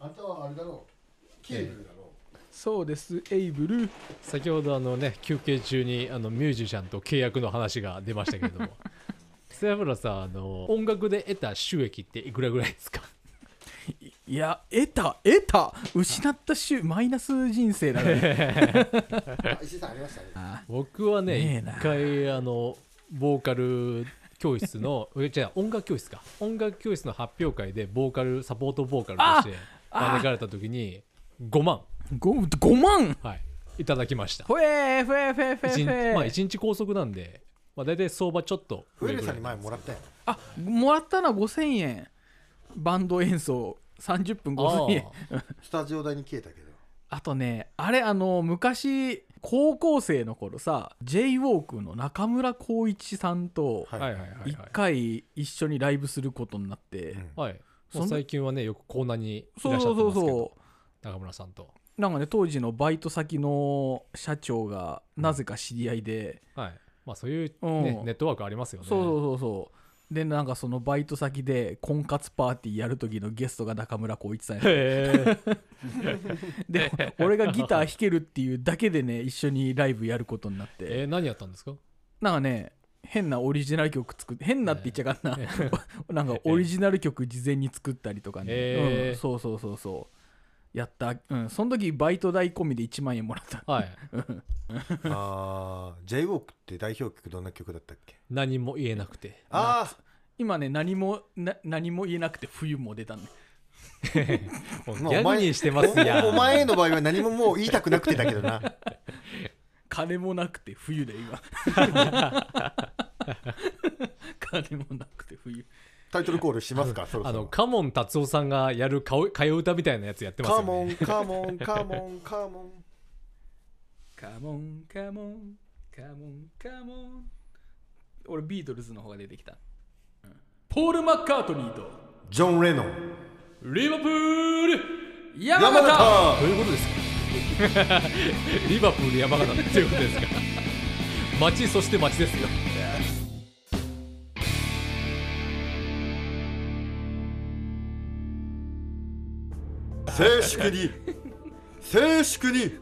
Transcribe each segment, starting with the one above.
あんたはあれだろう。ケーブルだろそうです。エイブル。先ほどあのね休憩中にあのミュージシャンと契約の話が出ましたけれども。背脂さんあの音楽で得た収益っていくらぐらいですか？いや得た得た。失った週マイナス人生だね。あ石井さんありましたね。あ僕はねねえな。一回あのボーカル教室のえじゃあ音楽教室か。音楽教室の発表会でボーカルサポートボーカルとして。あ招かれた時に5万 5, 5万はい。いただきました。ほえーふえふえふえふえまあ1日拘束なんで、まあ、大体相場ちょっとフエレさんに上ぐらい前もらったよ。あもらったのは5000円。バンド演奏。30分5000円。あ スタジオ代に消えたけど。あとねあれあの昔高校生の頃さ j w ォークの中村浩一さんとーはいはいはいはい。一回一緒にライブすることになって、うんはい最近はねよくコーナーにいらそうっしゃってそうますけどそ中村さんと。うなんかね当時のバイト先の社長がなぜか知り合いで、はい。まあそういう、うん。ねネットワークありますよね。そうそうそうそう。でなんかそのバイト先で婚活パーティーやる時のゲストが中村浩一さんや で俺がギター弾けるっていうだけでね一緒にライブやることになって。えー、何やったんですか？なんかね変なオリジナル曲作って変なって言っちゃあかんな、なんかオリジナル曲事前に作ったりとかね、へーうん、そうそうそうそう。やった。うんその時バイト代込みで1万円もらった。はい。ああ j w ォークって代表曲どんな曲だったっけ？何も言えなくて。あ今ね何もな何も言えなくて冬も出たね もうギャグにしてますやお前の場合は何ももう言いたくなくてだけどな金もなくて冬で今。金もなくて冬。タイトルコールしますか？そろそろ。あのカモン達夫さんがやるかお替え歌みたいなやつやってますよカモねンカモンカモンカモン。カモンカモンカモンカモン。俺ビートルズの方が出てきた、うんポール・マッカートニーとジョン・レノン。リバプール山山形。形どういうことですか リバプール山形っていうことですか。町そして町ですよ。静粛に静粛に。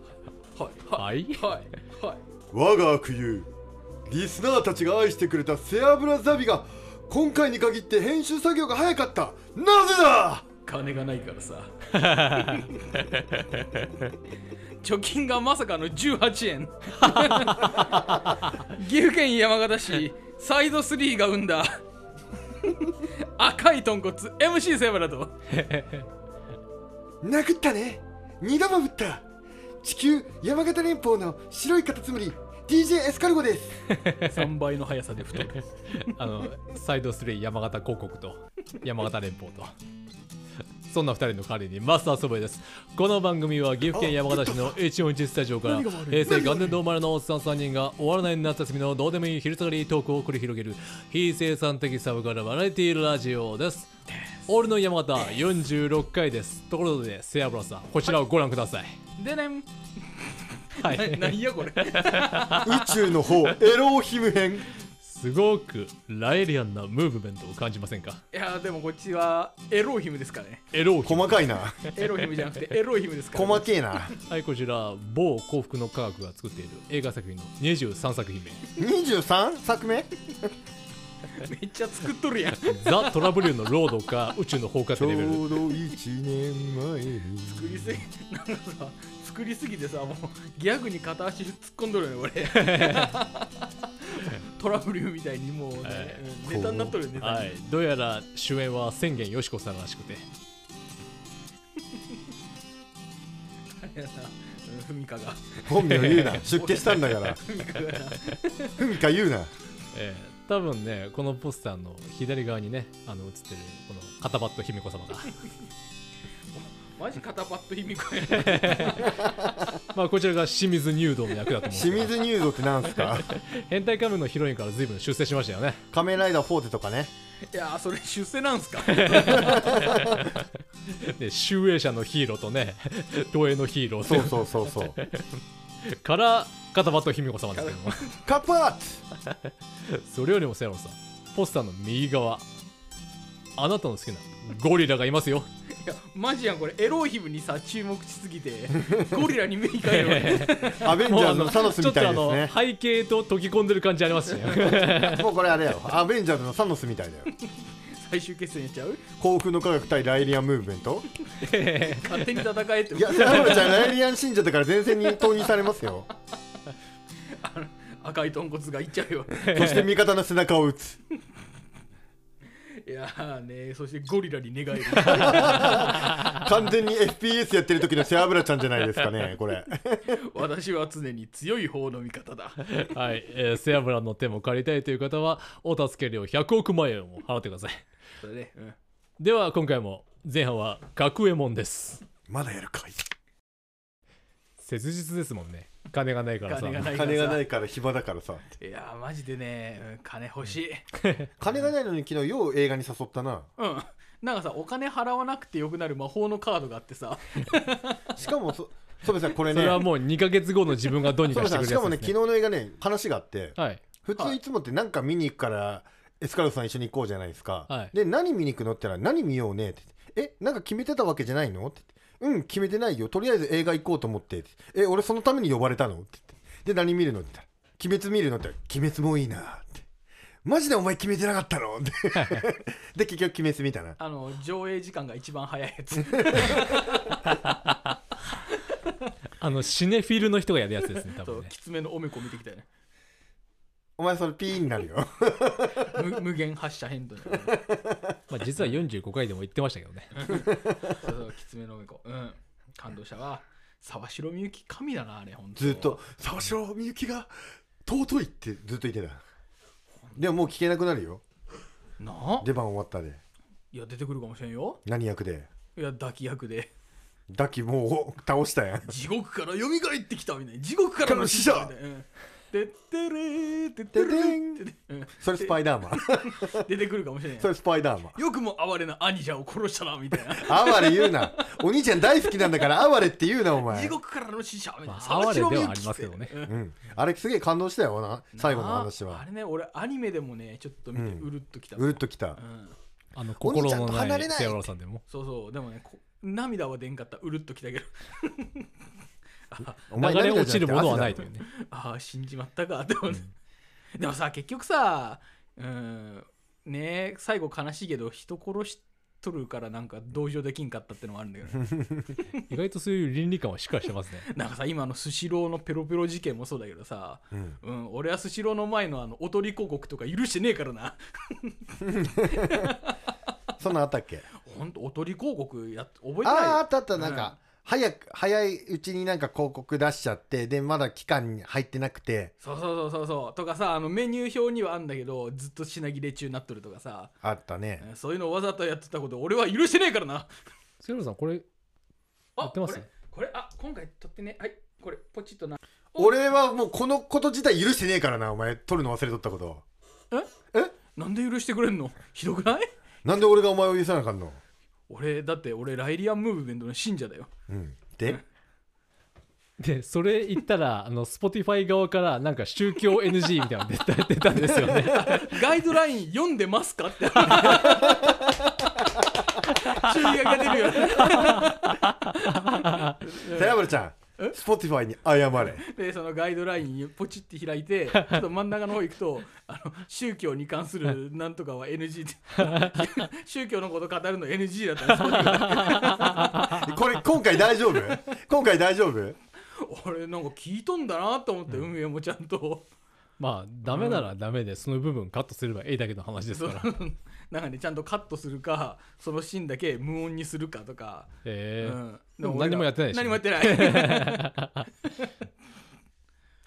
はい。はい。はいはい我が悪友リスナーたちが愛してくれた背脂ザビが今回に限って編集作業が早かった。なぜだ。金がないからさ 貯金がまさかの18円。岐阜県山形市サイド3が生んだ。赤い豚骨 MC セブラと。殴ったね。二度も振った。地球山形連邦の白いカタツムリ DJ エスカルゴです。3倍の速さで太る。あのサイド3山形広告と山形連邦とそんな2人の代わりにマスターソブエです。この番組は岐阜県山形市の H41 スタジオから平成元年度生まれのおっさん3人が終わらない夏休みのどうでもいい昼下がりトークを繰り広げる非生産的サブカルバラエティラジオです。俺の山形46回です。ところでセアブラさんこちらをご覧ください。でねん。はい。何やこれ。宇宙の方エローヒム編すごくラエリアンなムーブメントを感じませんか？いやでもこっちはエローヒムですかね。エローヒム。細かいな。エローヒムじゃなくてエローヒムですから、細けえな。はいこちら某幸福の科学が作っている映画作品の23作品目。23? 作目？めっちゃ作っとるやん。ザ・トラブルのロードか宇宙の放火ってちょうレベルど1年前に。作りすぎなんかさ作りすぎてさもうギャグに片足突っ込んどるよね俺トラブルみたいにもうね、はい。うんネタになっとるよネタに、はいどうやら主演は千元よしこさんらしくて。あれふみかが。本名言うな。出家したんだから。ふみかがなふみか言うな。えー多分ねこのポスターの左側にねあの写ってるこの肩バット姫子様がマジ肩パッド卑弥呼やまあこちらが清水入道の役だと思うんです清が水入道ってなんすか？変態仮面のヒロインから随分出世しましたよね。仮面ライダーフォーテとかね。いやーそれ出世なんすか？で集英社のヒーローとね 東映のヒーローそうそうそうそう。から肩バット姫子様ですけども。カッパーそれよりもセロンさんポスターの右側あなたの好きなゴリラがいますよやマジやんこれ。エローヒムにさ注目しすぎて。ゴリラに目いかれる アベンジャーズのサノスみたいですちょっとあねの背景と溶け込んでる感じありますしね もうこれあれやろ。アベンジャーズのサノスみたいだよ。最終決戦やっちゃう？幸福の科学対ライリアンムーブメント？勝手に戦えっていやセラブラちゃんライリアン信者だから前線に投入されますよ。赤い豚骨がいっちゃうよ。そして味方の背中を撃ついやーねそしてゴリラに寝返る 完全に FPS やってる時の背脂ちゃんじゃないですかねこれ。私は常に強い方の味方だ。はい、えー、セアブラの手も借りたいという方はお助け料100億万円を払ってください。それで、うん、では今回も前半は学右衛門ですまだやるかい切実ですもん。ね金がないからさ。金がない金がないから暇だからさ。いやーマジでね、うん金欲しい。金がないのに昨日よう映画に誘ったな。うん。なんかさお金払わなくてよくなる魔法のカードがあってさ。しかもそそうですねこれね。それはもう2ヶ月後の自分がどうにそうかしてくですね。しかもね昨日の映画ね話があってはい。普通いつもってなんか見に行くからエスカルゴさん一緒に行こうじゃないですか、はい。で何見に行くのって言ったら何見ようねってえなんか決めてたわけじゃないのって言ってうん決めてないよ。とりあえず映画行こうと思って。え俺そのために呼ばれたの？って言って。で何見るの？って言ったら。鬼滅見るのって言ったら。鬼滅もいいな。って。マジでお前決めてなかったの？って。で結局鬼滅見たな。あの上映時間が一番早いやつ。あのシネフィルの人がやるやつですね多と分ね。きつめのおめこ見てきたよねお前それピーになるよ。無 無限発射変動。まあ、実は45回でも言ってましたけどね。そうそうきつめのおめこ。うん。感動したわ。沢城みゆき神だなあれほんとずっと「沢城みゆきが尊い」ってずっと言ってた。でももう聞けなくなるよ。な？あ出番終わったで。いや出てくるかもしれんよ。何役で？いや抱き役で。ダキもう倒したやん。地獄から蘇ってきたみたいな。地獄からの使者みたいな。うんてってれーてってれんそれスパイダーマン。出てくるかもしれんそれスパイダーマン。よくも哀れな兄者を殺したなみたいな。哀れ言うな。お兄ちゃん大好きなんだから哀れって言うなお前。地獄からの使者みたいな、哀れではありますけどね。あれすげえ感動したよな最後の話は。ああれね俺アニメでもねちょっと見てうん。うるっときた、うるっときた。うん。あの心のと離れない。ないセアさんでも。そうそう。でもねこ涙は出んかった。うるっときたけど お前流れ落ちるものはないというね。ねああ死んじまったかって思って、でもさ結局さうんね最後悲しいけど人殺しとるからなんか同情できんかったってのもあるんだけどね。意外とそういう倫理観はしっかりしてますね。なんかさ今のスシローのペロペロ事件もそうだけどさ、うん。うん、俺はスシローの前のあのおとり広告とか許してねえからな。そんなんあったっけ？ほんとおとり広告やっ覚えてない？あああったあったなんか早く早いうちになんか広告出しちゃってでまだ期間に入ってなくて。そうそうそうそうそう。とかさあのメニュー表にはあんだけどずっと品切れ中になっとるとかさ。あったね。そういうのをわざとやってたこと俺は許してねえからな。セアブラさんこれやあってます？これこれあ今回撮ってね。はいこれポチッとな。俺はもうこのこと自体許してねえからなお前。撮るの忘れとったこと。なんで許してくれんの？ひどくない？なんで俺がお前を許さなあかんの？俺だって俺ライリアンムーブメントの信者だよ。うん。で？でそれ言ったらあの Spotify 側からなんか宗教 NG みたいなの出た出たんですよね。ガイドライン読んでますかって。注意書きが出るよね。さやぶらちゃん Spotify に謝れ。でそのガイドラインポチって開いて ちょっと真ん中の方行くとあの宗教に関する なんとかは NG って宗教のこと語るの NG だったこれ今回大丈夫？今回大丈夫？俺なんか聞いとんだなと思って、運営もちゃんと。まあダメならダメでその部分カットすればいいだけの話ですから なんかねちゃんとカットするかそのシーンだけ無音にするかとか、え。ーうん、でも何もやってないでしょ何もやってない。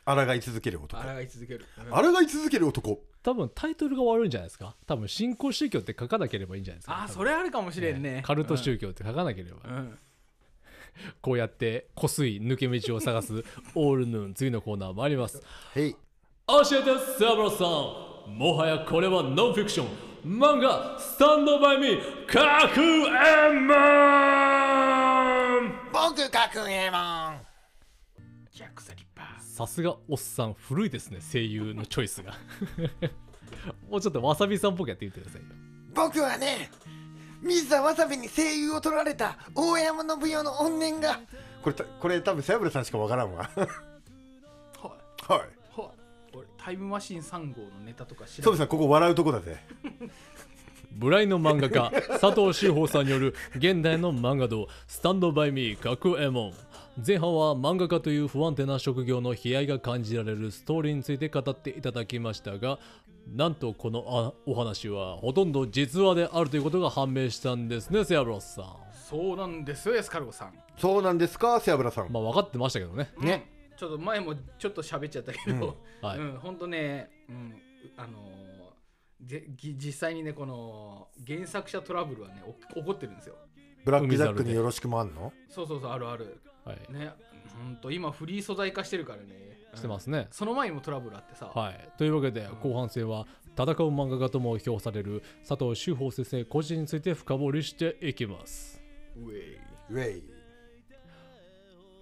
抗い続ける男。抗い続ける、うん。抗い続ける男。多分タイトルが悪いんじゃないですか？多分新興宗教って書かなければいいんじゃないですか？あそれあるかもしれんね。カルト宗教って書かなければ、うん、うん。こうやって濃水抜け道を探す オールヌーン次のコーナー参ります。へい。教えてサブロさん。もはやこれはノンフィクション漫画スタンドバイミー各エマン。僕学園マン。ジャック・ザ・リッパー。さすがおっさん古いですね声優のチョイスが。もうちょっとわさびさんっぽくやってみてくださいよ。僕はね水沢わさびに声優を取られた大山信代の怨念が。これたこれ多分背脂さんしかわからんわ。はい。はいタイムマシーン3号のネタとか知らそうですねここ笑うとこだぜ。ブライの漫画家佐藤修法さんによる現代の漫画道スタンドバイミー角右衛門。前半は漫画家という不安定な職業の悲哀が感じられるストーリーについて語っていただきましたがなんとこのあお話はほとんど実話であるということが判明したんですねセアブロスさん。そうなんですよエスカルゴさん。そうなんですか背脂さん。まあ分かってましたけどね。ね。うんちょっと前もちょっと喋っちゃったけど、はい。うん、ほんとね、うん、あのーでぎ実際にねこの原作者トラブルはねお起こってるんですよ。ブラックジャックによろしくもあんの？そうそうそうあるある。はい。ねほんと今フリー素材化してるからね。してますね。その前にもトラブルあってさ、はい、というわけで後半戦は戦う漫画家とも評される佐藤修法先生個人について深掘りしていきます。ウェイウェイ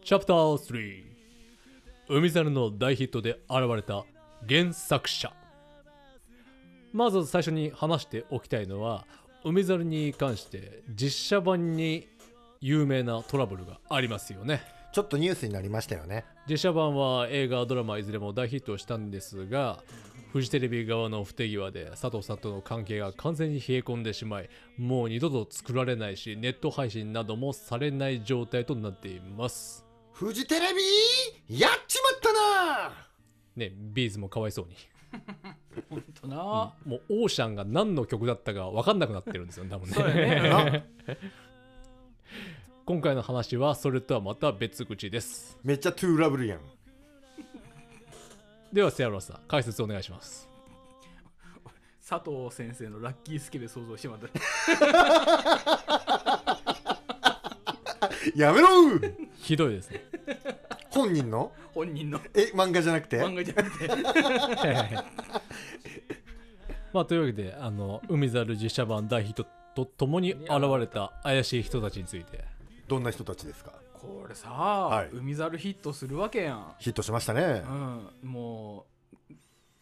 チャプター3海猿の大ヒットで現れた原作者。まず最初に話しておきたいのは海猿に関して実写版に有名なトラブルがありますよね。ちょっとニュースになりましたよね。実写版は映画ドラマいずれも大ヒットしたんですがフジテレビ側の不手際で佐藤さんとの関係が完全に冷え込んでしまいもう二度と作られないしネット配信などもされない状態となっていますフジテレビ？やっちまったな！ねビーズもかわいそうに。ほんとな、もうオーシャンが何の曲だったか分かんなくなってるんですよね多分ね。今回の話はそれとはまた別口です。めっちゃトゥーラブルやん。ではセアロさん解説お願いします。佐藤先生のラッキースケベ想像してもらった。やめろひどいですね。本人の？本人の。え漫画じゃなくて？漫画じゃなくて。まあというわけであの海猿実写版大ヒットとともに現れた怪しい人たちについて。どんな人たちですか？これさ、い。海猿ヒットするわけやん、ヒットしましたね。うん、もう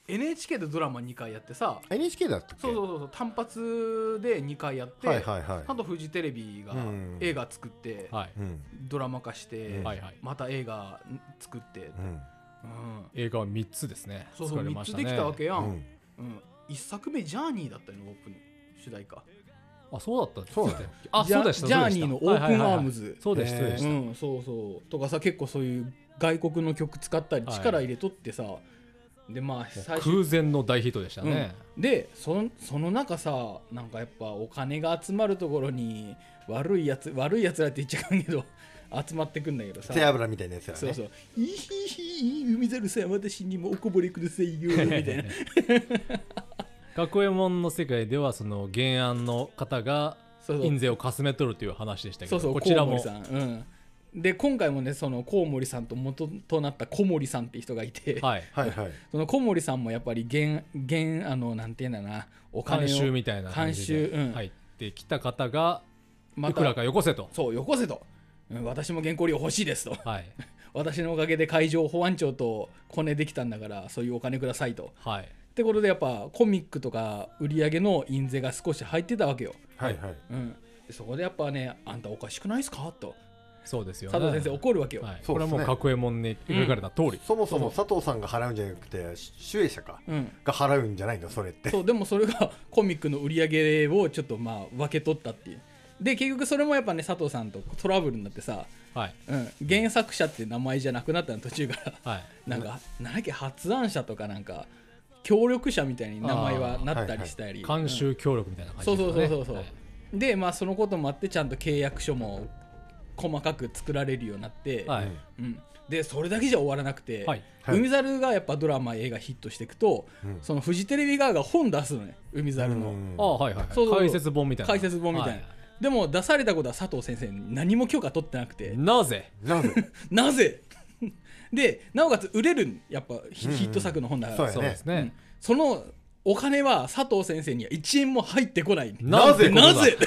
NHK でドラマ2回やってさ。NHK だったっけ？そうそうそうそう。単発で2回やって、はいはいはい。あとフジテレビがうん。映画作って、はい、うん。ドラマ化して、うん。はいはい。また映画作って、うん。うん。映画は3つですね。そうそう3つ作られましたね。できたわけやん、ううん。ん1作目「ジャーニー」だったよねオープン主題歌。あそうだったそうだよ。あジャそうでしたジャーニーのオープンアームズ。そうでしたそうでした、うんそうそう。とかさ結構そういう外国の曲使ったりはい。力入れとってさ、でまあ最初空前の大ヒットでしたね、うん。でそのその中さなんかやっぱお金が集まるところに悪いやつ悪いやつらって言っちゃうけど 集まってくんだけどさ。背脂みたいなやつだね。そうそう「いひひ海猿さん私にもおこぼれくださいよ」みたいな。学園門の世界ではその原案の方が印税をかすめ取るという話でしたけどそうそうこちらも。うん、で今回もねそのコウモリさんと元となった小森さんって人がいて、はい。はいはい。その小森さんもやっぱり原原あのなんていうんだなお金を監修みたいな感じで監修うん。入ってきた方がまいくらかよこせと、そうよこせと、うん私も原稿料欲しいですと。はい。私のおかげで海上保安庁とコネできたんだからそういうお金くださいと。はい。ってことでやっぱコミックとか売り上げの印税が少し入ってたわけよ、はいはい。うん、でそこでやっぱねあんたおかしくないですか？とそうですよね。佐藤先生怒るわけよ、はい、そうですね。これはもう角右衛門に描かれた通り、そもそも佐藤さんが払うんじゃなくて主演者かうん、が払うんじゃないのそれって。そうでもそれが コミックの売り上げをちょっとまあ分け取ったっていう。で結局それもやっぱね佐藤さんとトラブルになってさ、はい。うん、原作者って名前じゃなくなったの途中から。はい。なんかなんだっけ発案者とかなんか協力者みたいに名前はなったりしたり、監修協力みたいな感じね。そうそうそうそう、はい。でまあそのこともあってちゃんと契約書も細かく作られるようになって、はい。うん、でそれだけじゃ終わらなくて、はい。はい。海猿がやっぱドラマ映画ヒットしていくと、うん。そのフジテレビ側が本出すのね海猿の、うん。あはいはいそうそうそう。解説本みたいな。解説本みたいな、はでも出されたことは佐藤先生に何も許可取ってなくて、なぜ？なぜ？なぜ？でなおかつ売れるんやっぱヒ,、うん。うんヒット作の本だから。そうそうですね、そのお金は佐藤先生には1円も入ってこない。なぜなぜ？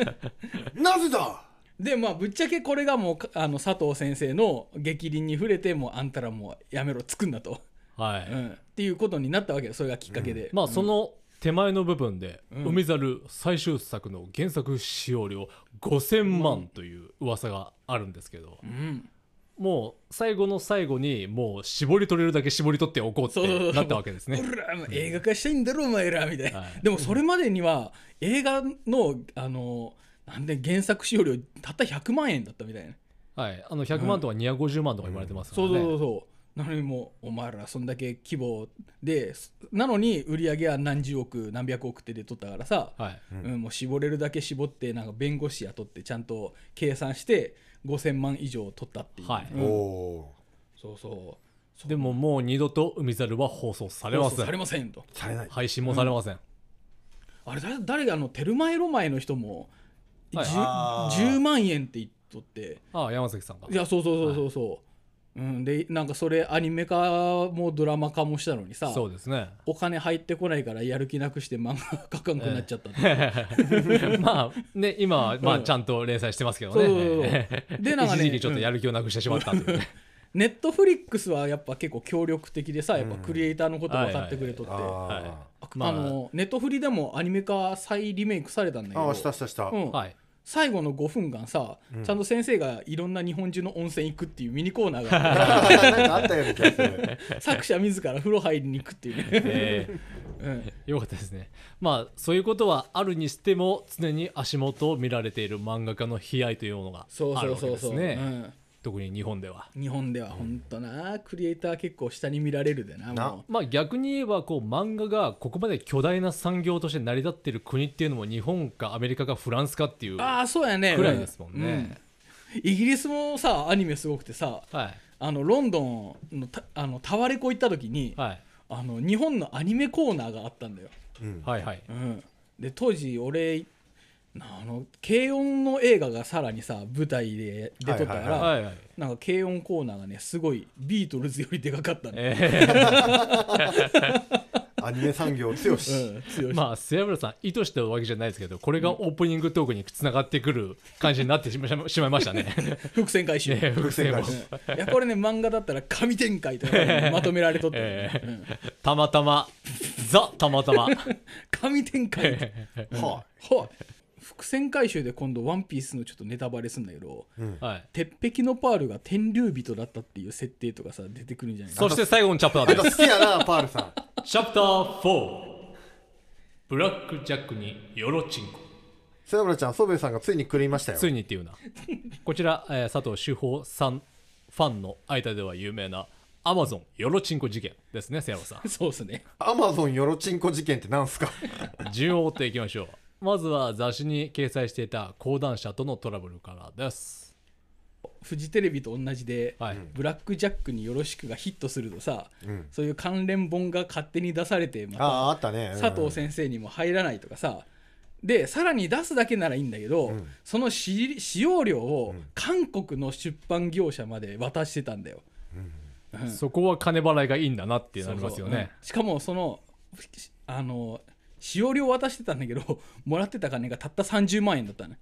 なぜだ？でまあぶっちゃけこれがもうかあの佐藤先生の逆鱗に触れてもうあんたらもうやめろ作んなと、はい、うん、っていうことになったわけよ。それがきっかけで、まあその手前の部分で「うん海猿」最終作の原作使用料5000万という噂があるんですけど。うんもう最後の最後にもう絞り取れるだけ絞り取っておこうっそうそうそうてなったわけですね。ほらもう映画化したいんだろお前らみたいな、はい。でもそれまでには映画のあのなんで原作使用料たった100万円だったみたいな、はい、あの100万とか250万とか言われてますからそうね。そうそうそう。なのにもうお前らそんだけ規模でなのに売り上げは何十億何百億って出とったからさ、はい、うん。もう絞れるだけ絞ってなんか弁護士雇ってちゃんと計算して5000万以上取ったっていう、はい。うん。おおそうそう。でももう二度と海猿は放送されません。放送され。ませんと。ーされない。配信もされません。あれ誰誰があのテルマエロマエの人も、はい。じゅあー。10万円って言っとって。ああ、山崎さんが。い。やそうそうそうそうそう、うん、でなんかそれアニメ化もドラマ化もしたのにさそうですね。お金入ってこないからやる気なくして漫画描かんくなっちゃったって、まあね、今はまうん。あちゃんと連載してますけどそうそうそうね。でなんか一時期ねちょっとやる気をなくしてしまったうね。ネットフリックスはやっぱ結構協力的でさやっぱクリエイターのこと分かってくれとって、あはい。ーあまあのネットフリでもアニメ化再リメイクされたんだけどあーしたしたした、うん。はい。最後の5分間さ、うん。ちゃんと先生がいろんな日本中の温泉行くっていうミニコーナーが。あってなんかあったような気がする。作者自ら風呂入りに行くっていうね、えうん、ーよかったですね。まあそういうことはあるにしても常に足元を見られている漫画家の悲哀というものがそうあるそうそうそう、わけですね。うん特に日本では。日本では本当な。クリエイター結構下に見られるでなまあ逆に言えばこう漫画がここまで巨大な産業として成り立っている国っていうのも日本かアメリカかフランスかっていううああそうやね。くらいですもんね。うん。イギリスもさアニメすごくてさはい。あのロンドンのたあのタワレコ行った時に、はい。あの日本のアニメコーナーがあったんだよ、うん。はいはい。うん、で当時俺あの軽音の映画がさらにさ舞台で出とったから、はいはい。なんか軽音コーナーがねすごいビートルズよりでかかったの、え アニメ産業強し、うん、まあ末村さん意図したわけじゃないですけどこれがオープニングトークにつながってくる感じになってしましまいましたね。伏線回収、ね伏線も伏線うん。いやこれね漫画だったら神展開とかでまとめられとって、えーうん。たまたま。ザたまたま。神展開。ってははい伏線回収で今度「ワンピースのちょっとネタバレすんだけどい、うんはい。鉄壁のパールが天竜人だったっていう設定とかさ出てくるんじゃないかそして最後のチャプターです。好きやなパールさんチャプター4。ブラックジャックにヨロチンコ。セラブラちゃんソベさんがついに狂いましたよついにっていうな。こちら、えー佐藤志保さんファンの間では有名なアマゾンヨロチンコ事件ですね、セヤロさん。そうっすねアマゾンヨロチンコ事件ってなんすか？順を追っていきましょう。まずは雑誌に掲載していた講談社とのトラブルからです。フジテレビと同じで、はい。ブラックジャックによろしくがヒットするとさ、うん。そういう関連本が勝手に出されてまあたああったね、うん。佐藤先生にも入らないとかさ。でさらに出すだけならいいんだけど、ん。その使使用料をん。韓国の出版業者まで渡してたんだよ。うん。そこは金払いがいいんだなってなりますよそうそう。ね。うん。しかもそのあの使用料渡してたんだけど もらってた金がたった30万円だったね。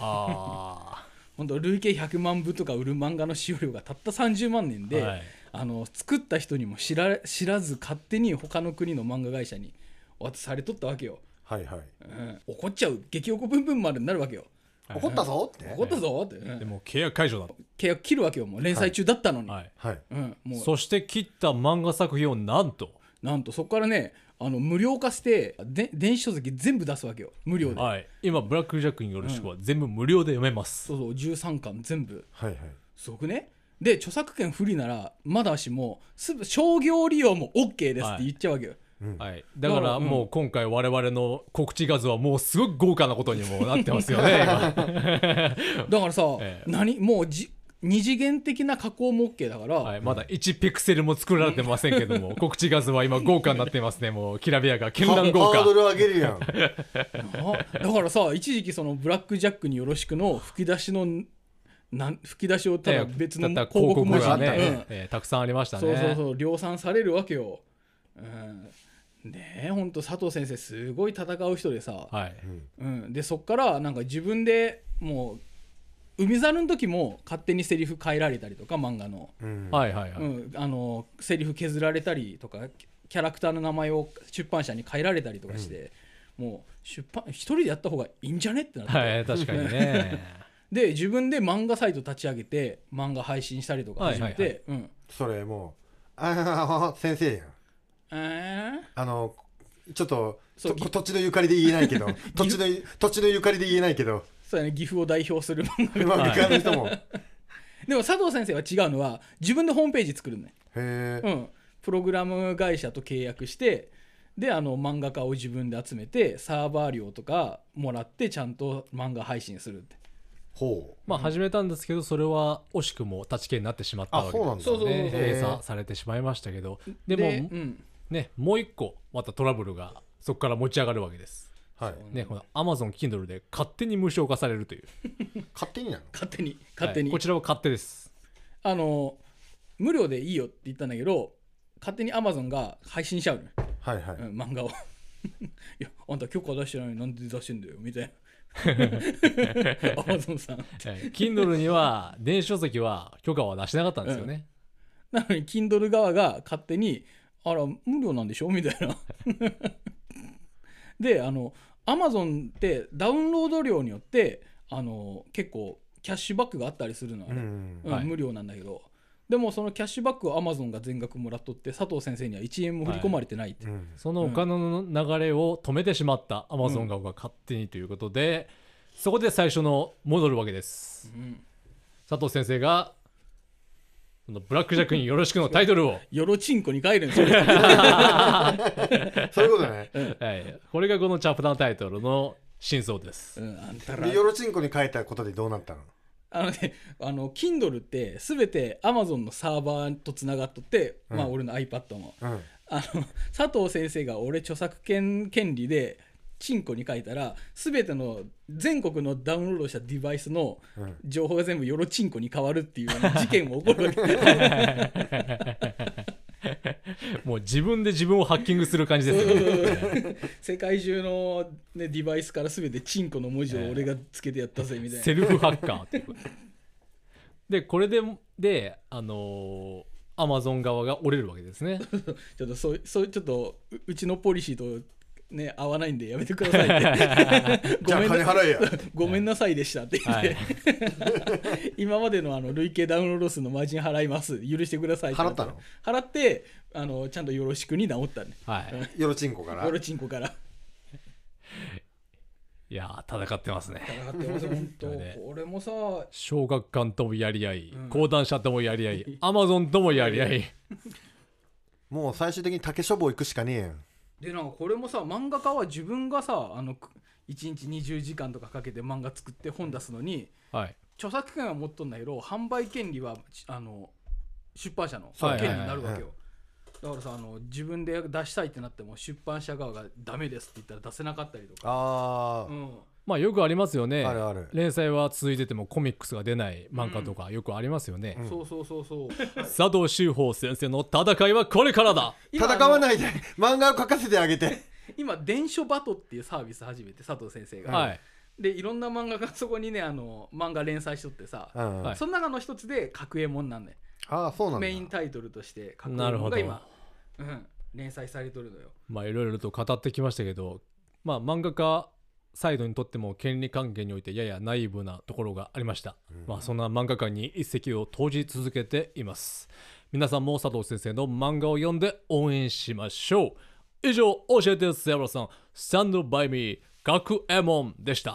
あ本当 累計100万部とか売る漫画の使用料がたった30万円あ。で、はい。あの作った人にも知ら知らず勝手に他の国の漫画会社に渡されとったわけよ、はいはい。うん、怒っちゃう。激怒ブンブンまでになるわけよ。怒ったぞって。怒ったぞって、うん。でも契約解除だ。契約切るわけよもう連載中だったのに、はい。はい。うん、もう。そして切った漫画作品をなんと、なんとそこからねあの無料化してで電子書籍全部出すわけよ。無料で、はい。今、ブラックジャックによろしくは全部無料で読めます。そうそう13巻全部。はいはい。すごくね？で著作権不利ならまだしもすぐ商業利用も OK ですって言っちゃうわけよ、はい、だからだからうん。もう今回我々の告知画像はもうすごく豪華なことにもなってますよね今。だからさ、ええ。何もうじ二次元的な加工も OK だから、はい、まだ1ピクセルも作られてませんけども 告知画像は今豪華になってますねもうきらびやか絢爛豪華。ハードル上げるやん。あだからさ一時期そのブラックジャックによろしくの吹き出しのなん吹き出しをただ別のだった広告文字がね、えーたくさんありましたね。そうそうそう量産されるわけよ、うん、ねえほんと佐藤先生すごい戦う人でさ、はい。うん、でそっからなんか自分でもう海猿の時も勝手にセリフ変えられたりとか漫画の,、うん。はいはいはい、うん、あのセリフ削られたりとかキャラクターの名前を出版社に変えられたりとかして、もう出版一人でやった方がいいんじゃねってなって、はい確かにね。で自分で漫画サイト立ち上げて漫画配信したりとか始めて、はいはい。うん。それもうああ先生やん。えー？あのちょっと土地のゆかりで言えないけど。土地の土地のゆかりで言えないけどそうやね。岐阜を代表する 漫画まあ他の人も。へ でも佐藤先生は違うのは自分でホームページ作るのね、えうん、プログラム会社と契約してであの漫画家を自分で集めてサーバー料とかもらってちゃんと漫画配信するって。ほまあ始めたんですけどそれは惜しくも立ち消えになってしまったわけあそうなんだ。そうそうそうそう。ね閉鎖されてしまいましたけど。でもうん、ねもう一個またトラブルがそこから持ち上がるわけです。うはい。ね。この Amazon Kindle で勝手に無償化されるという。勝手になの？勝手に勝手に、はいこちらは勝手です。あの無料でいいよって言ったんだけど勝手に Amazon が配信しちゃうはいはい、うん、漫画を。いやあんた許可出してないのになんで出してんだよみたいな。Amazon さん。はい。Kindle には電子書籍は許可は出してなかったんですよね、なのに Kindle 側が勝手に「あら無料なんでしょ?」みたいな。であの Amazon ってダウンロード料によってあの結構キャッシュバックがあったりするのよ、うんうんはい。無料なんだけど。でもそのキャッシュバックを Amazon が全額もらっとって佐藤先生には1円も振り込まれてないって、うん。そのお金の流れを止めてしまった Amazon 側が勝手にということで、そこで最初の戻るわけです。うん。佐藤先生がこのブラックジャックによろしくのタイトルを、よろちんこに帰るんですよそういうことね。はい、これがこのチャプタータイトルの真相です。うん。あんたらでヨロチンコに変えたことでどうなったの？あのね、あの Kindle って全て Amazon のサーバーとつながっとって、まあうん俺の iPad も。うん。あの佐藤先生が俺著作権権利でチンコに書いたら全ての全国のダウンロードしたデバイスのうん。情報が全部ヨロチンコに変わるっていう 事件も起こるわけ。もう自分で自分をハッキングする感じですよね世界中の、ね、デバイスから全てチンコの文字を俺がつけてやったぜみたいな、セルフハッカーってでこれでであのアマゾン側が折れるわけですね。ちょっとそうそうちょっとううちのポリシーとね合わないんでやめてくださいって。じゃあごめんな金払えや。ごめんなさいでしたって。言って、今までのあの累計ダウンロード数のマージン払います。許してくださいって。な払ったの？払ってあのちゃんとよろしくに治ったねはい。ヨロチンコから？ヨロチンコから。いやー戦ってますね。戦ってます本当。ね。これもさ小学館ともやり合いうん。講談社ともやり合いアマゾンともやり合い。もう最終的に竹書房行くしかねえやんでなんかこれもさ漫画家は自分がさあのく1日20時間とかかけて漫画作って本出すのにはい。著作権は持っとんだけど販売権利はちあの出版社のはい権利になるわけよ、だからさあの自分で出したいってなっても出版社側がダメですって言ったら出せなかったりとか、あうん、まあよくありますよね。あるある。連載は続いててもコミックスが出ない漫画とかよくありますよね、うん。そうそうそうそう。佐藤修法先生の戦いはこれからだ。今戦わいないで。漫画を描かせてあげて。今電書バトっていうサービス始めて佐藤先生が、はい。でいろんな漫画がそこにねあの漫画連載しとってさ、うんはい。その中の一つで角右衛門なんねああそうなんだ。メインタイトルとして角なるほど右衛門が今、うん、連載されとるのよ。まあいろいろと語ってきましたけどまあ漫画家サイドにとっても権利関係においてややナイーブなところがありました、まあそんな漫画家に一石を投じ続けています。皆さんも佐藤先生の漫画を読んで応援しましょう。以上教えてセブラさん。スタンドバイミー学エモンでした。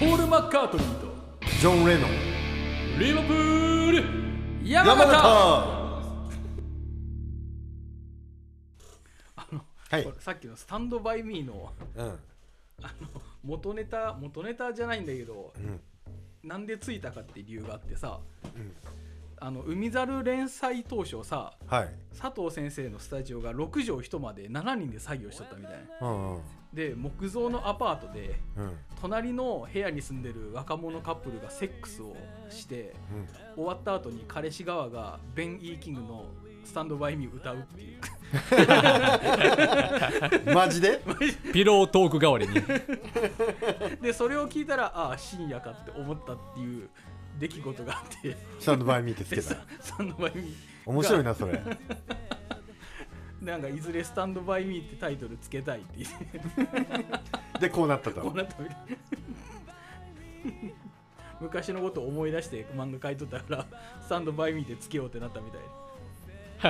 ポール・マッカートニーとジョン・レノン。リバプール山形はい。さっきの「スタンド・バイ・ミーの」うん。元ネタ元ネタじゃないんだけど、ん。なんでついたかって理由があってさ、あの海猿連載当初さはい。佐藤先生のスタジオが6畳一間で7人で作業しとったみたいな。うんうんで木造のアパートでうん。隣の部屋に住んでる若者カップルがセックスをして終わった後に彼氏側がベン・ E・キングの「スタンド・バイ・ミー」歌うっていう。うんマジで。ピロートーク代わりに。でそれを聞いたらああ深夜かって思ったっていう出来事があって。スタンドバイミーってつけでた。スタンドバイミー面白いなそれ。なんかいずれスタンドバイミーってタイトルつけたいって言ってでこうなったと。こうなったみたい。昔のことを思い出して漫画描いとったからスタンドバイミーってつけようってなったみたい教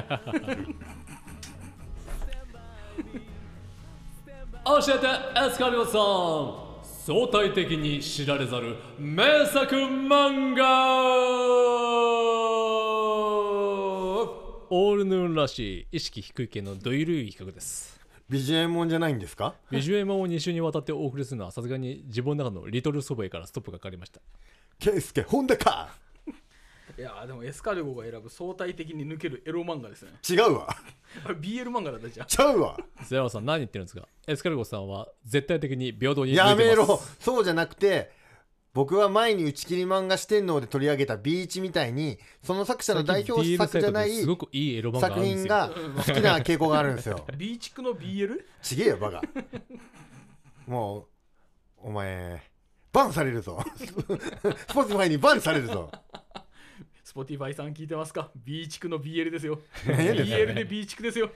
えてエスカリオさん相対的に知られざる名作漫画オールヌーンらしい意識低い系のどゆるい企画ですビジュエモンじゃないんですか？ビジュエマを2週にわたってお送りするのはさすがに自分の中のリトルソベイからストップがかかりました。ケイスケホンダかいやーでもエスカルゴが選ぶ相対的に抜けるエロ漫画ですね。違うわ。あれ BL 漫画だったじゃん。ちゃうわ。ゼラさん何言ってるんですか？エスカルゴさんは絶対的に平等にや抜いてめろそうじゃなくて僕は前に打ち切り漫画四天王で取り上げたビーチみたいにその作者の代表作じゃないすごくいいエロ漫画あ作品が好きな傾向があるんですよ。ビーチクの BL? ちげえよバカ。もうお前バンされるぞ。スポーツ前にバンされるぞ Spotify さん聞いてますか？ビーチクの BL ですよ。BL でビーチクですよ。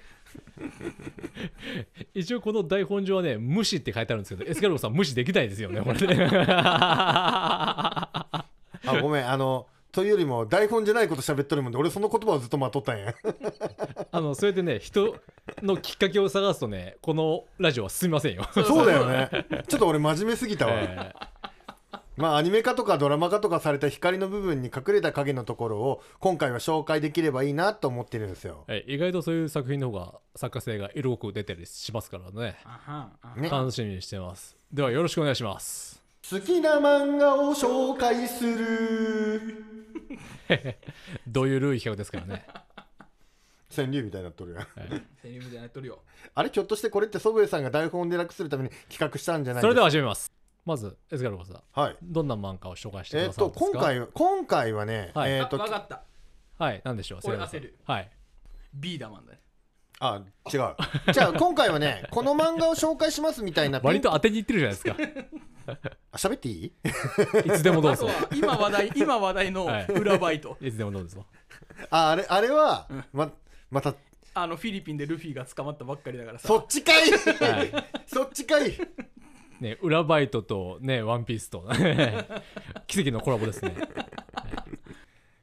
一応この台本上はね無視って書いてあるんですけどエスカルゴさん無視できないですよねこれね。あごめんあのというよりも台本じゃないこと喋っとるもんで俺その言葉をずっと待っとったんや。あのそれでね人のきっかけを探すとねこのラジオは進みませんよ、そうだよね。ちょっと俺真面目すぎたわ、えまあアニメ化とかドラマ化とかされた光の部分に隠れた影のところを今回は紹介できればいいなと思ってるんですよ。ーえ意外とそういう作品の方が作家性が色濃く出たりしますからね。ね楽しみにしてます。ではよろしくお願いします。好きな漫画を紹介する。どういうルール企画ですからね。川柳みたいになっとるやん。セリフみたいになっとるよ。あれひょっとしてこれって祖父江さんが台本を狙くするために企画したんじゃないそれではは始めますまずエスカルゴさん。はい。どんな漫画を紹介してくださるんですか？と今回今回はね、はい。あえっ、と分かった。はい。何でしょう？俺セガさん。焦る。はい。ビーダマンだね。あ違う。じゃあ今回はねこの漫画を紹介しますみたいな 割と当てにいってるじゃないですか。あ喋っていい？いつでもどうぞ。今話題今話題の はい。裏バイト。いつでもどうぞ。ああれあれは、ままたあのフィリピンでルフィが捕まったばっかりだからさ。そっちかい。はい。そっちかいね裏バイトとねワンピースと。奇跡のコラボですね。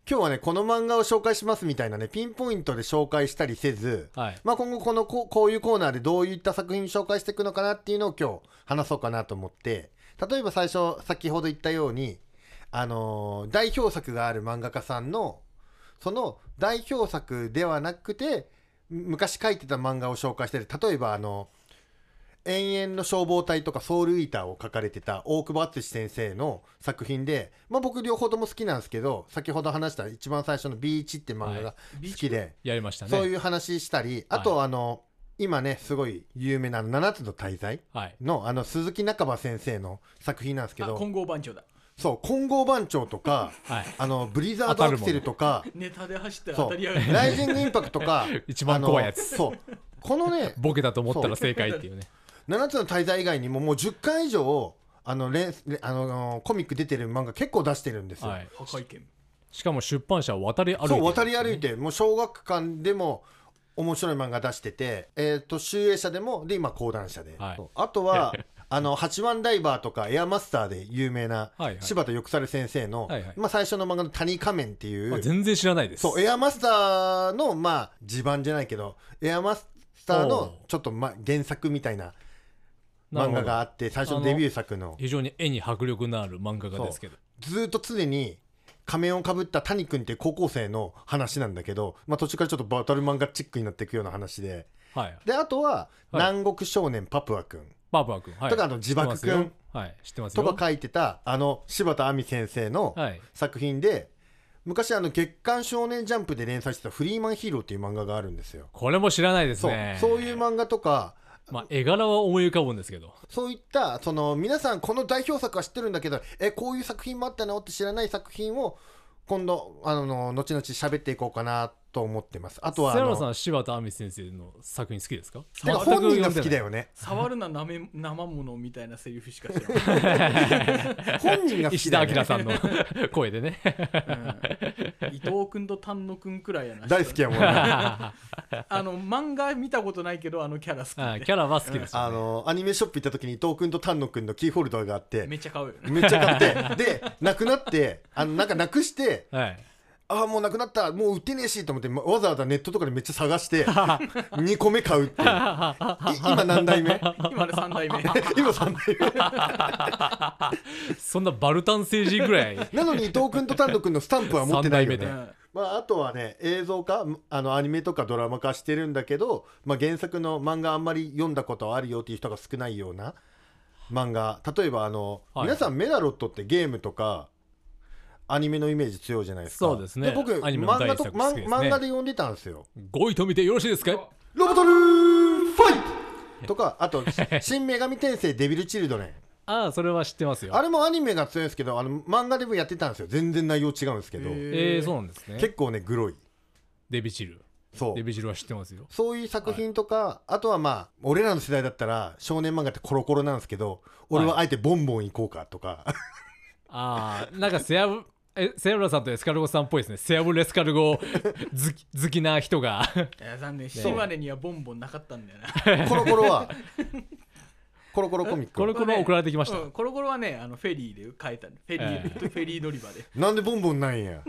今日はねこの漫画を紹介しますみたいなねピンポイントで紹介したりせず、はい。まあ、今後このここういうコーナーでどういった作品紹介していくのかなっていうのを今日話そうかなと思って例えば最初先ほど言ったように、あのー代表作がある漫画家さんのその代表作ではなくてむ昔書いてた漫画を紹介してて例えばあの永遠の消防隊とかソウルイーターを書かれてた大久保敦先生の作品で、まあ、僕両方とも好きなんですけど先ほど話した一番最初の「ビーチ」って漫画がビーチ好きで、やりましたね。そういう話したりあとあの、今ねすごい有名な「七つの大罪はい」のあの鈴木中葉先生の作品なんですけどあ金剛番長だ。そう金剛番長とかはい。あのブリザードアクセルとかネタで走ったらそう当たり屋がライジングインパクトとか 一番怖いやつ。そう。このねボケだと思ったら正解っていうね7つの大罪以外にももう10回以上あの連あのコミック出てる漫画結構出してるんですよ、はい。破壊剣しかも出版社は渡り歩いてそう渡りい歩いてもう小学館でも面白い漫画出してて、えー、と集英社でもで今講談社で、はい。あとは あの八番ダイバーとかエアマスターで有名な柴田よくさる先生の、はいはい。まあ、最初の漫画の「谷仮面」っていう、まあ全然知らないです。そうエアマスターのまあ地盤じゃないけどエアマスターおのう。ちょっと、ま、原作みたいな漫画があって最初のデビュー作の。非常に絵に迫力のある漫画家ですけど。ずーっと常に仮面をかぶった谷君っていう高校生の話なんだけど、まあ、途中からちょっとバトル漫画チックになっていくような話で。はい。であとは、はい。南国少年パプア君パーパー君はい。とかあの自爆君はい。知ってますよ。とか書いてたあの柴田亜美先生のはい。作品で昔あの月刊少年ジャンプで連載してた「フリーマンヒーロー」っていう漫画があるんですよ。これも知らないですそう。ねそういう漫画とかまあ絵柄は思い浮かぶんですけど。そういったその皆さんこの代表作は知ってるんだけどえこういう作品もあったの？って知らない作品を今度あの後々喋っていこうかなと思ってます。あとはあセララさんのは柴田亜美先生の作品好きですか？てか本人が好きだよね。触るななめ生物みたいなセリフしか知らない、本人が好き石だよ、ね、田明さんの 声でね。うん。伊藤君と丹野君くらいやな。大好きやもんね。あの漫画見たことないけどあのキャラ好きキャラは好きですよ、ね。あのアニメショップ行った時に伊藤君と丹野君のキーホルダーがあってめっちゃ買うよね。めっちゃ買って。でなくなってあのなんかなくしてはいああもうなくなった。もう売ってねえしと思ってまわざわざネットとかでめっちゃ探して 2個目買うっていう。い今何代目？今で3代目。今3代そんなバルタン星人ぐらい目なのに伊藤君と丹野君のスタンプは持ってないよね。三代目うんまあ、あとはね映像化あのアニメとかドラマ化してるんだけど、まあ、原作の漫画あんまり読んだことあるよっていう人が少ないような漫画。例えばあの、はい。皆さんメダロットってゲームとかアニメのイメージ強いじゃないですか。そうですね。僕アニメの漫画と、第一作好きですね。漫画で読んでたんですよ。語彙と見てよろしいですか「ロボトルファイト!」とかあと「新女神転生デビルチルドレン。ああそれは知ってます」よ。あれもアニメが強いんですけどあの漫画でもやってたんですよ。全然内容違うんですけど。へえー、そうなんですね。結構ねグロい。デビチル。そう。デビチルは知ってますよ。そういう作品とか、あとはまあ俺らの世代だったら少年漫画ってコロコロなんですけど俺はあえてボンボン行こうかとか、ああなんかセアブえセアブラさんとエスカルゴさんっぽいですね。セアブルエスカルゴ好き好きな人が。いや残念。島根にはボンボンなかったんだよな。コロコロはコロコロコミック。これこれ送られてきました、うんコロコロはねあのフェリーで変えた。のフェリー、えフェリー乗り場で。なんでボンボンないんや。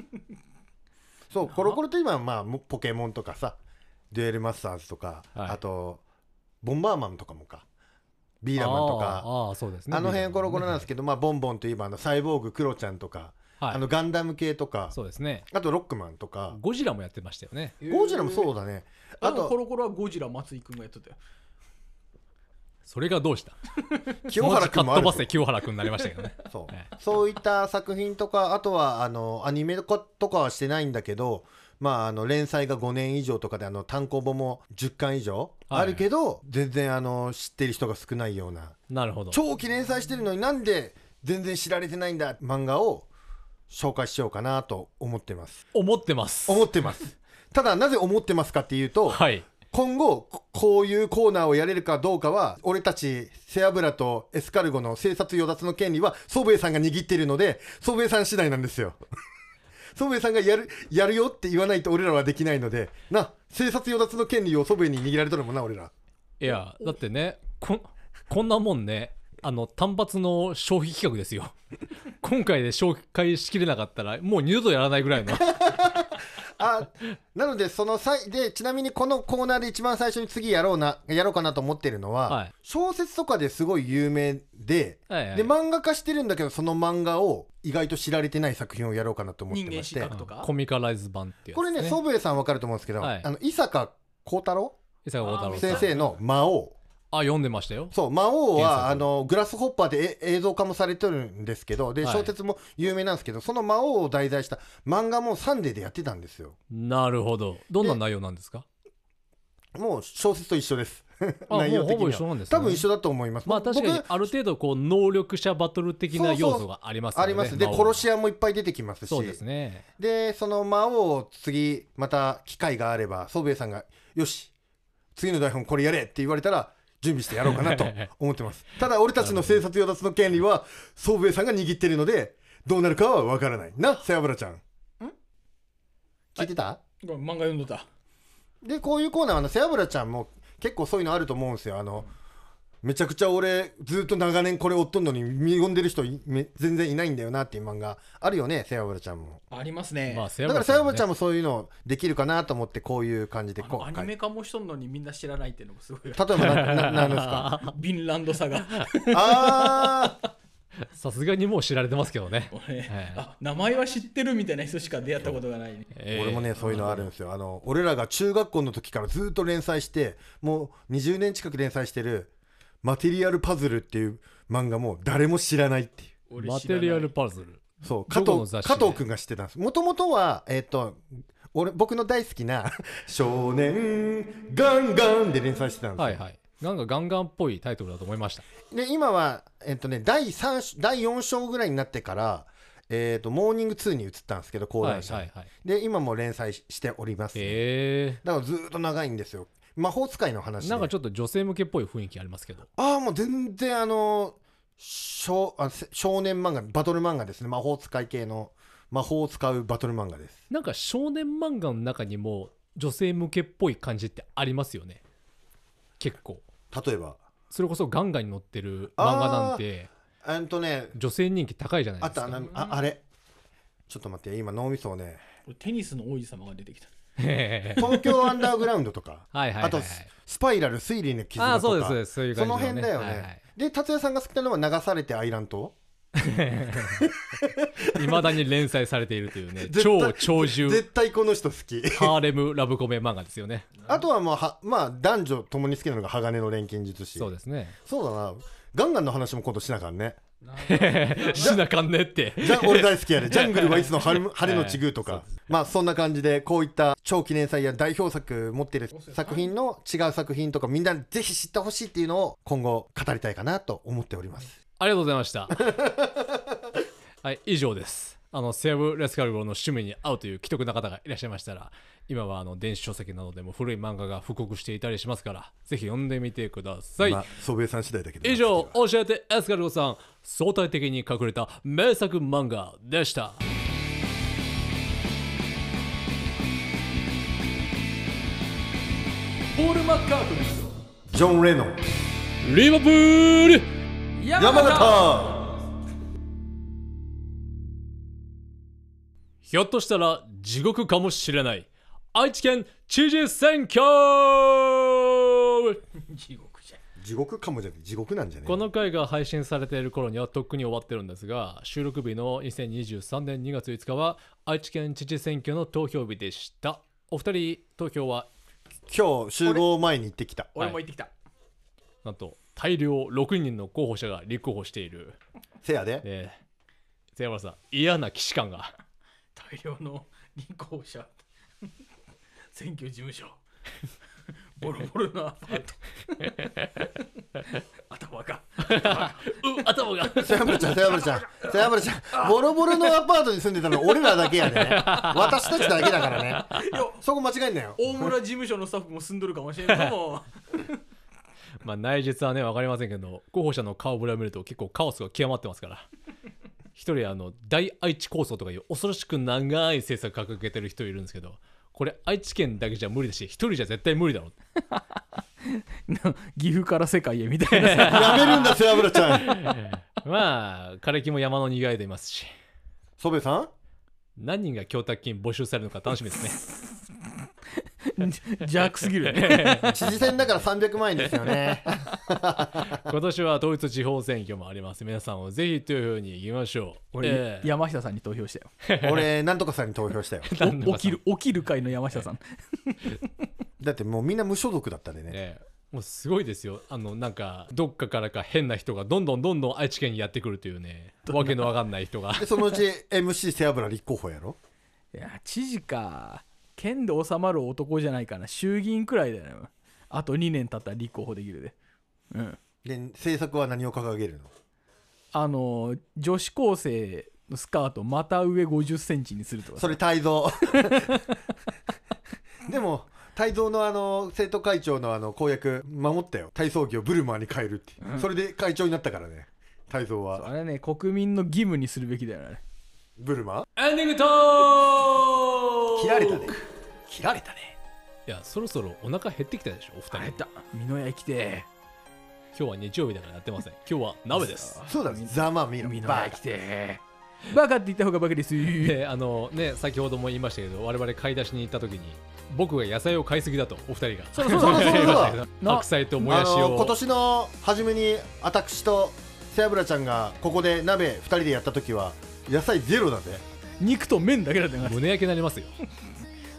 そうコロコロと今はまあもポケモンとかさデュエルマスターズとか、はい。あとボンバーマンとかもか。ビーダーマンとか。あーあーそうですね。あの辺コロコロなんですけど、まあ、ボンボンといえばあのサイボーグクロちゃんとか、はい。あのガンダム系とかそうですね。あとロックマンとか。ゴジラもやってましたよね。ゴジラもそうだね。ああととコロコロはゴジラ松井君がやってたよ。それがどうした？清原君もあるかっ飛ばせ清原君になりましたけどね。そう。えそういった作品とかあとはあのアニメとかはしてないんだけどまあ、あの連載が5年以上とかであの単行本も10巻以上はい。あるけど、全然あの知ってる人が少ないような。なるほど。長期連載してるのになんで全然知られてないんだ漫画を紹介しようかなと思ってます。思ってます。思ってます。ただなぜ思ってますかっていうとはい。今後ここういうコーナーをやれるかどうかは俺たち背脂とエスカルゴの生殺与奪の権利は祖父江さんが握っているので祖父江さん次第なんですよ。祖父江さんがやるやるよって言わないと俺らはできないのでな生殺与奪の権利を祖父江に握られとるもんな俺ら。いやだってねここんなもんねあの単発の消費企画ですよ。今回で紹介しきれなかったらもう二度とやらないぐらいの。あなのでその際でちなみにこのコーナーで一番最初に次やろうなやろうかなと思ってるのは、はい。小説とかですごい有名で、はいはいで漫画化してるんだけどその漫画を意外と知られてない作品をやろうかなと思ってまして。失格とか？コミカライズ版ってやつこれね祖父江さん分かると思うんですけど、はい。あの伊坂幸太郎？伊坂幸太郎さん。先生の魔王あ読んでましたよ。そう魔王はあのグラスホッパーでえ映像化もされてるんですけどではい。小説も有名なんですけど、その魔王を題材した漫画もサンデーでやってたんですよ。なるほど。どんな内容なんですか？もう小説と一緒です。あ内容的もうほぼ一緒なんですね。多分一緒だと思います。まあ僕確かにある程度こう能力者バトル的な要素がありますよね。あります。で魔王。殺し屋もいっぱい出てきますし。そうですね。でその魔王を次また機会があれば祖父江さんが「よし次の台本これやれ」って言われたら準備してやろうかなと思ってます。ただ俺たちの生殺与奪の権利は祖父江さんが握ってるのでどうなるかは分からないな背脂ちゃん。聞いてた？漫画読んどった。でこういうコーナーは背脂ちゃんも結構そういうのあると思うんですよ。あのめちゃくちゃ俺ずっと長年これ追っとんのに見込んでる人全然いないんだよなっていう漫画あるよね背脂ちゃんも。ありますね、まあだから背脂ちゃんももそういうのできるかなと思ってこういう感じでアニメ化もしとんのにみんな知らないっていうのもすごい例えばなななんですか？ビンランドサガ。あー。さすがにもう知られてますけどね、俺はい。あ名前は知ってるみたいな人しか出会ったことがないね。えー俺もねそういうのあるんですよ。あの俺らが中学校の時からずっと連載してもう20年近く連載してる「マテリアルパズル」っていう漫画も誰も知らないっていう。マテリアルパズル。そう加藤加藤君が知ってたんです。もともとはえっ、と俺僕の大好きな「少年ガンガン」で連載してたんですよ、はいはい。なんかガンガンっぽいタイトルだと思いました。で今は、えっとね、第3第4章ぐらいになってから、えー、とモーニング2に移ったんですけど講はい談社に、はいはいで今も連載ししております、えだからずーっと長いんですよ魔法使いの話なんかちょっと女性向けっぽい雰囲気ありますけど。ああもう全然あの少あせ少年漫画バトル漫画ですね。魔法使い系の魔法を使うバトル漫画です。なんか少年漫画の中にも女性向けっぽい感じってありますよね。結構。例えば。それこそガンガンに載ってる漫画なんて。あんとね。女性人気高いじゃないですか。あのああれ。ちょっと待って今脳みそをね。テニスの王子様が出てきた東京アンダーグラウンドとか はいあとススパイラル推理の絆とかああその辺だよね、はいはい。で達也さんが好きなのは流されてアイラン島いまだに連載されているというね 超長寿絶対この人好き。ハーレムラブコメ漫画ですよね。あとはもうはまあ男女ともに好きなのが鋼の錬金術師。そうですね。そうだな。ガンガンの話も今度しなあかんねしなかんねって。じゃ俺大好きやで ジャングルはいつの晴れのちぐとか、まあそんな感じでこういった長期連載や代表作持ってる作品の違う作品とかみんなぜひ知ってほしいっていうのを今後語りたいかなと思っております。ありがとうございました。はい以上ですあのセアブ・レスカルゴの趣味に合うという既得な方がいらっしゃいましたら今はあの電子書籍などでも古い漫画が復刻していたりしますからぜひ読んでみてください、まあ祖父江さん次第だけど以上教えてエスカルゴさん相対的に隠れた名作漫画でした。ポール・マッカートニージョン・レノン。リバプール！と山形ひょっとしたら地獄かもしれない。愛知県知事選挙地獄じゃん。地獄かもじゃなくて地獄なんじゃね？この回が配信されている頃にはとっくに終わってるんですが収録日の2023年2月5日は愛知県知事選挙の投票日でした。お二人投票は？今日集合前に行ってきた。俺も行ってきた、なんと大量6人の候補者が立候補している。せやで。ね瀬山さん嫌な既視感が大量の立候補者。選挙事務所。ボロボロのアパート。頭が。う頭が。瀬山ちゃん瀬山ちゃん。ちゃん。ボロボロのアパートに住んでたの俺らだけやで、ね、私たちだけだからね。いやそこ間違えんなよ。大村事務所のスタッフも住んどるかもしれんけども。まあ内実はね分かりませんけど候補者の顔ぶれを見ると結構カオスが極まってますから一人あの大愛知構想とかいう恐ろしく長い政策掲げてる人いるんですけどこれ愛知県だけじゃ無理だし一人じゃ絶対無理だろ。岐阜から世界へみたいな。さ やめるんだ瀬山ちゃん。まあ枯れ木も山の苦いでいますし。祖父江さん？何人が供託金募集されるのか楽しみですね 邪悪すぎるよね。知事選だから300万円ですよね。今年は統一地方選挙もあります。皆さんをぜひ投票に行きましょう、俺、ええ。山下さんに投票したよ。俺なんとかさんに投票したよ。お起きる起きる会の山下さん。だってもうみんな無所属だったんでね。ねもうすごいですよ。あのなんかどっかからか変な人がどんどんどんどん愛知県にやってくるというね。わけのわかんない人が。でそのうち MC 背脂立候補やろ？いや知事か県で収まる男じゃないかな。衆議院くらいだよね。あと2年経ったら立候補できるで。うん。で政策は何を掲げるの？あの女子高生のスカートまた上5 0センチにするとかさ。それ泰造。でも泰造のあの生徒会長のあの公約守ったよ。体操着をブルマーに変えるって、う。ん。それで会長になったからね。泰造は。あれね。国民の義務にするべきだよね。ブルマ？エンディングトーク切られたね切られたね。いやそろそろお腹減ってきたでしょお二人。美濃屋来て今日は日曜日だからやってません。今日は鍋です。そう。だざまあみろ。美濃屋来てバカって言った方がバカです。で あのね先ほども言いましたけど我々買い出しに行った時に僕が野菜を買いすぎだとお二人が。そうそうそうそう。そ う言いましたけどな白菜ともやしあの今を年の初めに私と背脂ちゃんがここで鍋2人でやった時は野菜ゼロだぜ。肉と麺だけだったから。胸焼けになりますよ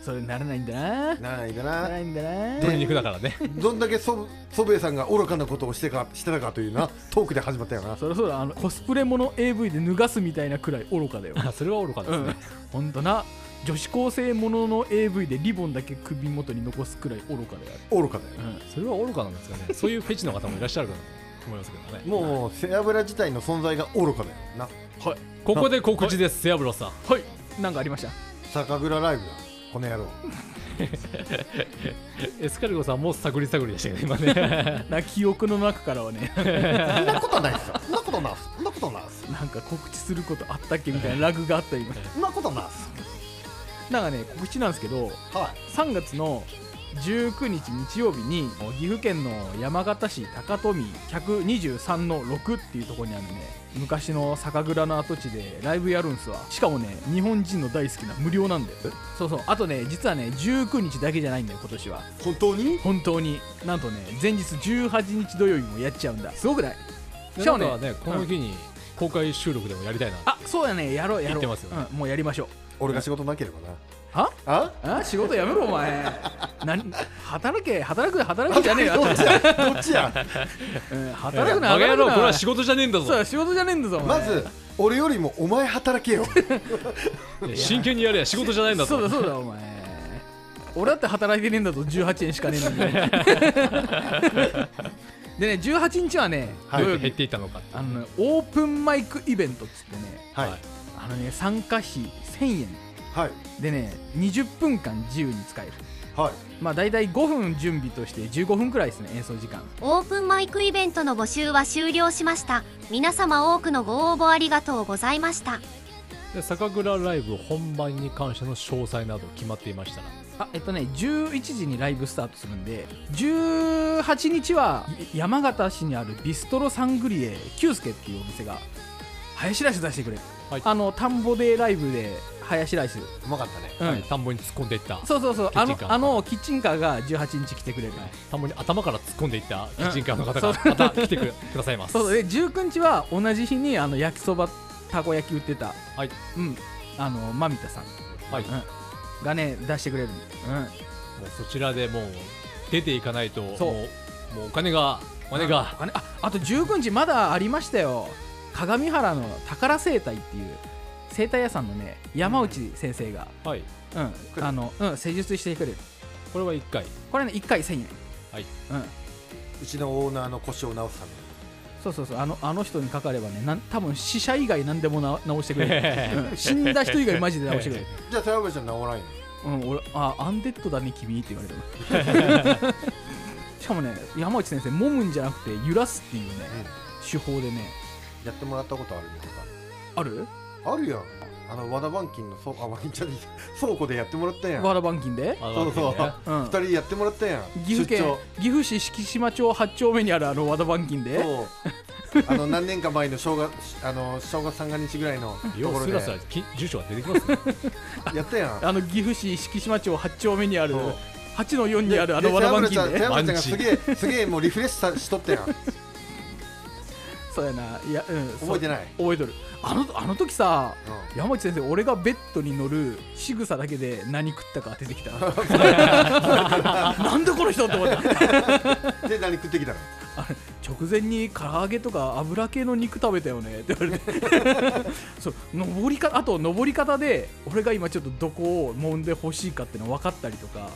それならないんだな。ならないんだな。ならないんだな。鶏肉だからね。どんだけ祖祖父江さんが愚かなことをしてかしてたかというなトークで始まったよな。そりゃそうだ。あのコスプレもの AV で脱がすみたいなくらい愚かだよ。あそれは愚かですね、ほんとな。女子高生ものの AV でリボンだけ首元に残すくらい愚かだよ。愚かだよあれ、それは愚かなんですかね。そういうフェチの方もいらっしゃるか思いますけどね。もう背脂自体の存在が愚かだよな。はい。ここで告知です。セアブロさん。はい。なんかありました？酒蔵ライブだこの野郎。エスカルゴさんも探り探りでしたけど今ね。な記憶の中からはね。そんなことないっすよ。そんなことないっす。そんなことないっす。なんか告知することあったっけみたいなラグがあった今。そんなことないっす。なんかね告知なんですけどはい。3月の19日日曜日に岐阜県の山形市高富123の6っていうところにあるね昔の酒蔵の跡地でライブやるんすわ。しかもね日本人の大好きな無料なんだよ。そうそう。あとね実はね19日だけじゃないんだよ今年は。本当に？本当に。なんとね前日18日土曜日もやっちゃうんだ。すごくない？しかもねねこの日に公開収録でもやりたいなあそうやね。やろうやろう。言ってますよね。うん、もうやりましょう。俺が仕事なければなは？あ？あ？仕事やめろお前。何？働け。働くで働くじゃねえよ。どっちや？どっちや？うん働くな。働くな郎これは仕事じゃねえんだぞ。そうだ仕事じゃねえんだぞまず俺よりもお前働けよ。真剣にやれや仕事じゃないんだぞ。そうだそうだお前。俺だって働いてねえんだぞ18円しかねえのに。でね18日はねはい。減っていったのか。あのねオープンマイクイベントっつってねはい。あのね参加費1000円はい。でね20分間自由に使える。はい。まあ大体5分準備として15分くらいですね演奏時間。オープンマイクイベントの募集は終了しました。皆様多くのご応募ありがとうございました。で酒蔵ライブ本番に関しての詳細など決まっていましたら。あえっとね11時にライブスタートするんで18日はい山形市にあるビストロサングリエキュースケっていうお店がハヤシライス出してくれる、はい。あの田んぼでライブでハヤシライス、うまかったね。うん。はい田んぼに突っ込んでいった。そうそうそう。あのキッチンカー。あのキッチンカーが18日来てくれる、田んぼに頭から突っ込んでいったキッチンカーの方うんがまた来てくくださいます。そう。そうで19日は同じ日にあの焼きそばたこ焼き売ってた、はい。うん。あのマミタさん、はい。うん、がね出してくれる。うん。もうそちらでもう出ていかないともう。そうもうお金がお金が。あお金ああと19日まだありましたよ。鏡原の宝生態っていう生態屋さんのね山内先生が、はい。うんあのうん、施術してくれる。これは1回？これね1回1000円。はい。うん。うちのオーナーの腰を直すために。そうそうそう。あのあの人にかかればねなん多分死者以外何でもな直してくれる、うん。死んだ人以外マジで直してくれる。じゃあ澤部ちゃん治らんようん、俺あアンデッドだね君って言われたの しかもね山内先生揉むんじゃなくて揺らすっていうね、手法でね。やってもらったことあるよ。ある？あるやん。あの和田板金のそうあ和田じゃねえ。倉庫でやってもらったやん。和田板金で、あそうそう。ね。うん。二、人やってもらったやん。岐阜県。出張。岐阜市敷島町8丁目にあるあの和田板金で。そう。あの何年か前の正月あの正月三が日ぐらいのところで。住所が出てきますね。やったやん。あの岐阜市敷島町8丁目にあるそう。8の4にあるあでの和田板で金で。瀬山ちゃん瀬山ちゃんがすげえすげえもうリフレッシュさしとったやんそうやな。いや、うん、い覚えてない、覚えとる。あのあの時さう山内先生俺がベッドに乗る仕草だけで何食ったか出てきた。なんでこの人って思った。ん、で何食ってきたの？直前に唐揚げとか油系の肉食べたよね。って言われて。そう登りかあと登り方で俺が今ちょっとどこを揉んでほしいかっての分かったりとか。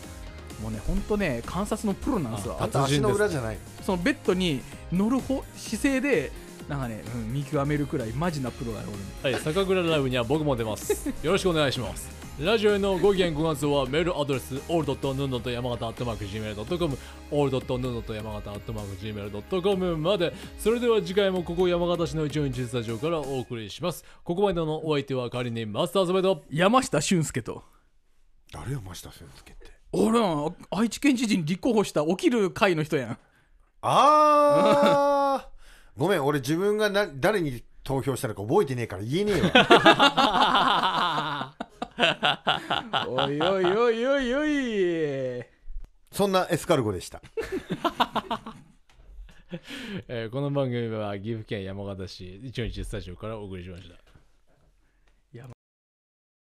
もうねほんとね観察のプロなんですよ。ああんた足の裏じゃない。そのベッドに乗る方姿勢でなんかね、うん、見極めるくらいマジなプロがおるはい酒蔵ライブには僕も出ます。よろしくお願いします。ラジオへのご意見ご感想はメールアドレス all.nuno.yamagata.gmail.com all.nuno.yamagata.gmail.com まで。それでは次回もここ山形市の一応日スタジオからお送りします。ここまでのお相手は仮にマスターズベド。山下俊介と。誰よ増田先生って？俺は愛知県知事に立候補した起きる会の人やん。あーごめん俺自分がな誰に投票したのか覚えてねえから言えねえわ。おいおいおいおいおい。そんなエスカルゴでした。えーこの番組は岐阜県山形市一応日スタジオからお送りしました